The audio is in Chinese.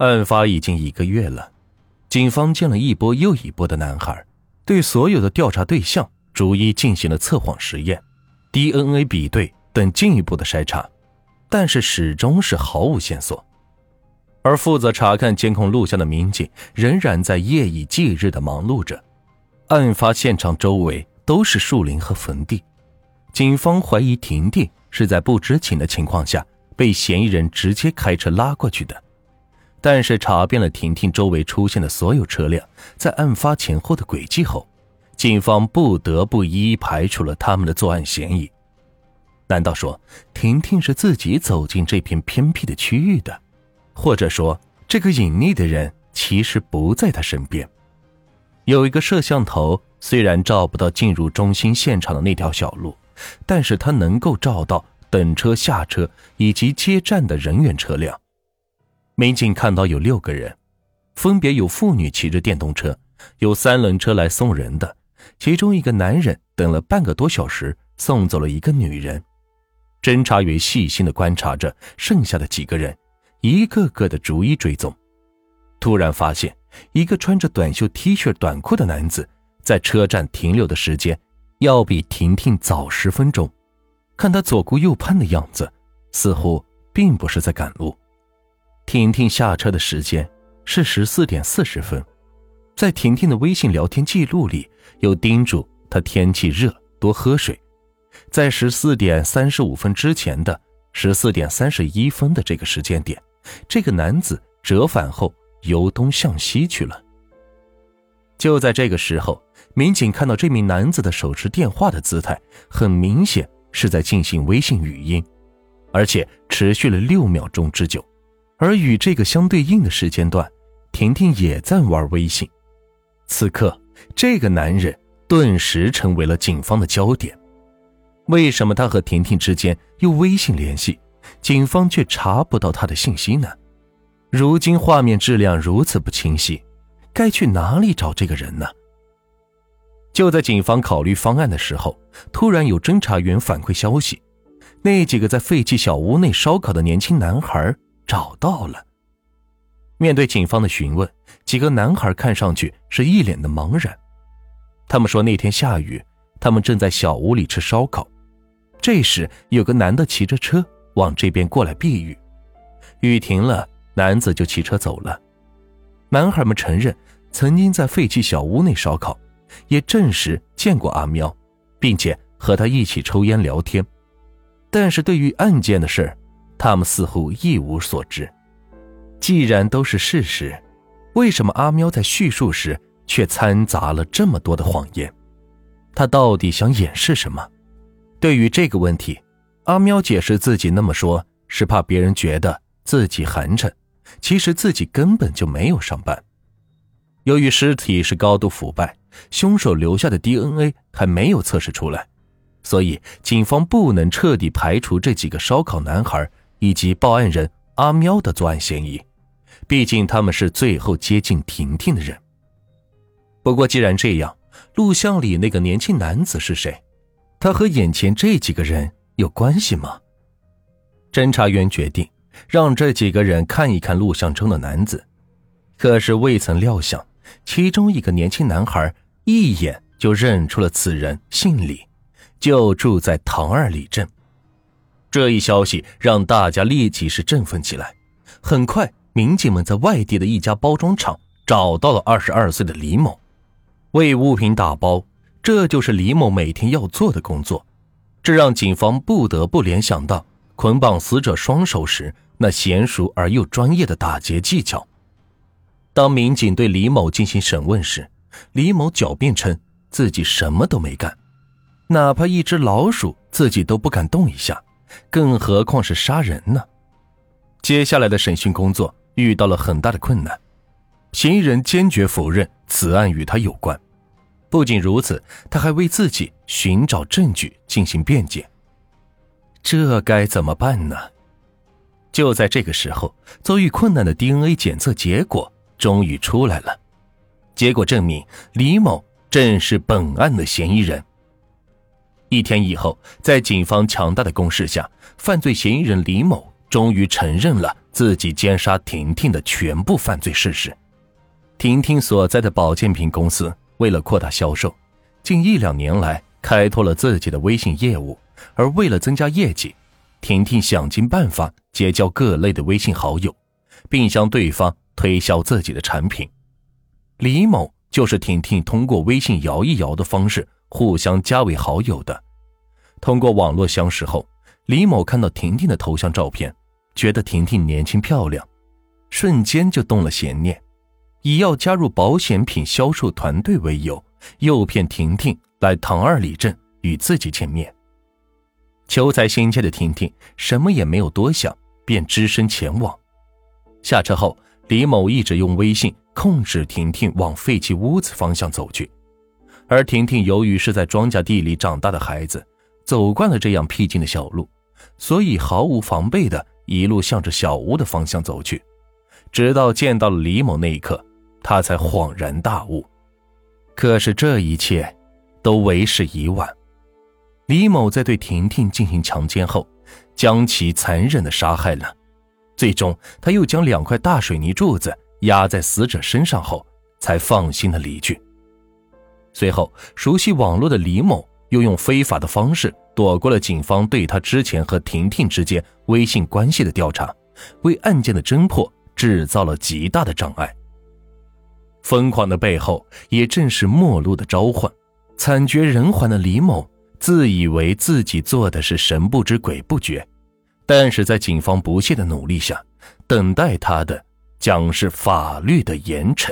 案发已经一个月了，警方见了一波又一波的男孩，对所有的调查对象逐一进行了测谎实验、DNA 比对等进一步的筛查，但是始终是毫无线索。而负责查看监控录像的民警仍然在夜以继日的忙碌着。案发现场周围都是树林和坟地，警方怀疑婷婷是在不知情的情况下被嫌疑人直接开车拉过去的。但是查遍了婷婷周围出现的所有车辆在案发前后的轨迹后，警方不得不一一排除了他们的作案嫌疑。难道说婷婷是自己走进这片偏僻的区域的？或者说，这个隐匿的人其实不在他身边。有一个摄像头，虽然照不到进入中心现场的那条小路，但是它能够照到等车、下车以及接站的人员、车辆。民警看到有六个人，分别有妇女骑着电动车，有三轮车来送人的，其中一个男人等了半个多小时，送走了一个女人。侦查员细心的观察着剩下的几个人。一个个的逐一追踪，突然发现一个穿着短袖 T 恤短裤的男子在车站停留的时间要比婷婷早十分钟。看他左顾右盼的样子，似乎并不是在赶路。婷婷下车的时间是十四点四十分，在婷婷的微信聊天记录里有叮嘱她天气热多喝水。在十四点三十五分之前的十四点三十一分的这个时间点。这个男子折返后由东向西去了。就在这个时候，民警看到这名男子的手持电话的姿态，很明显是在进行微信语音，而且持续了六秒钟之久。而与这个相对应的时间段，婷婷也在玩微信。此刻，这个男人顿时成为了警方的焦点。为什么他和婷婷之间有微信联系？警方却查不到他的信息呢？如今画面质量如此不清晰，该去哪里找这个人呢？就在警方考虑方案的时候，突然有侦查员反馈消息，那几个在废弃小屋内烧烤的年轻男孩找到了。面对警方的询问，几个男孩看上去是一脸的茫然。他们说那天下雨，他们正在小屋里吃烧烤，这时有个男的骑着车。往这边过来避雨，雨停了，男子就骑车走了。男孩们承认曾经在废弃小屋内烧烤，也证实见过阿喵，并且和他一起抽烟聊天。但是对于案件的事他们似乎一无所知。既然都是事实，为什么阿喵在叙述时却掺杂了这么多的谎言？他到底想掩饰什么？对于这个问题。阿喵解释自己那么说，是怕别人觉得自己寒碜，其实自己根本就没有上班。由于尸体是高度腐败，凶手留下的 DNA 还没有测试出来，所以警方不能彻底排除这几个烧烤男孩以及报案人阿喵的作案嫌疑。毕竟他们是最后接近婷婷的人。不过既然这样，录像里那个年轻男子是谁？他和眼前这几个人？有关系吗？侦查员决定让这几个人看一看录像中的男子，可是未曾料想，其中一个年轻男孩一眼就认出了此人，姓李，就住在唐二里镇。这一消息让大家立即是振奋起来。很快，民警们在外地的一家包装厂找到了二十二岁的李某，为物品打包，这就是李某每天要做的工作。这让警方不得不联想到捆绑死者双手时那娴熟而又专业的打劫技巧。当民警对李某进行审问时，李某狡辩称自己什么都没干，哪怕一只老鼠自己都不敢动一下，更何况是杀人呢？接下来的审讯工作遇到了很大的困难，嫌疑人坚决否认此案与他有关。不仅如此，他还为自己寻找证据进行辩解。这该怎么办呢？就在这个时候，遭遇困难的 DNA 检测结果终于出来了。结果证明，李某正是本案的嫌疑人。一天以后，在警方强大的攻势下，犯罪嫌疑人李某终于承认了自己奸杀婷婷的全部犯罪事实。婷婷所在的保健品公司为了扩大销售，近一两年来开拓了自己的微信业务，而为了增加业绩，婷婷想尽办法结交各类的微信好友，并向对方推销自己的产品。李某就是婷婷通过微信摇一摇的方式互相加为好友的。通过网络相识后，李某看到婷婷的头像照片，觉得婷婷年轻漂亮，瞬间就动了邪念。以要加入保险品销售团队为由，诱骗婷婷来唐二里镇与自己见面。求财心切的婷婷什么也没有多想，便只身前往。下车后，李某一直用微信控制婷婷往废弃屋子方向走去。而婷婷由于是在庄稼地里长大的孩子，走惯了这样僻静的小路，所以毫无防备的一路向着小屋的方向走去。直到见到了李某那一刻。他才恍然大悟，可是这一切都为时已晚。李某在对婷婷进行强奸后，将其残忍的杀害了。最终，他又将两块大水泥柱子压在死者身上后，才放心的离去。随后，熟悉网络的李某又用非法的方式躲过了警方对他之前和婷婷之间微信关系的调查，为案件的侦破制造了极大的障碍。疯狂的背后，也正是末路的召唤。惨绝人寰的李某自以为自己做的是神不知鬼不觉，但是在警方不懈的努力下，等待他的将是法律的严惩。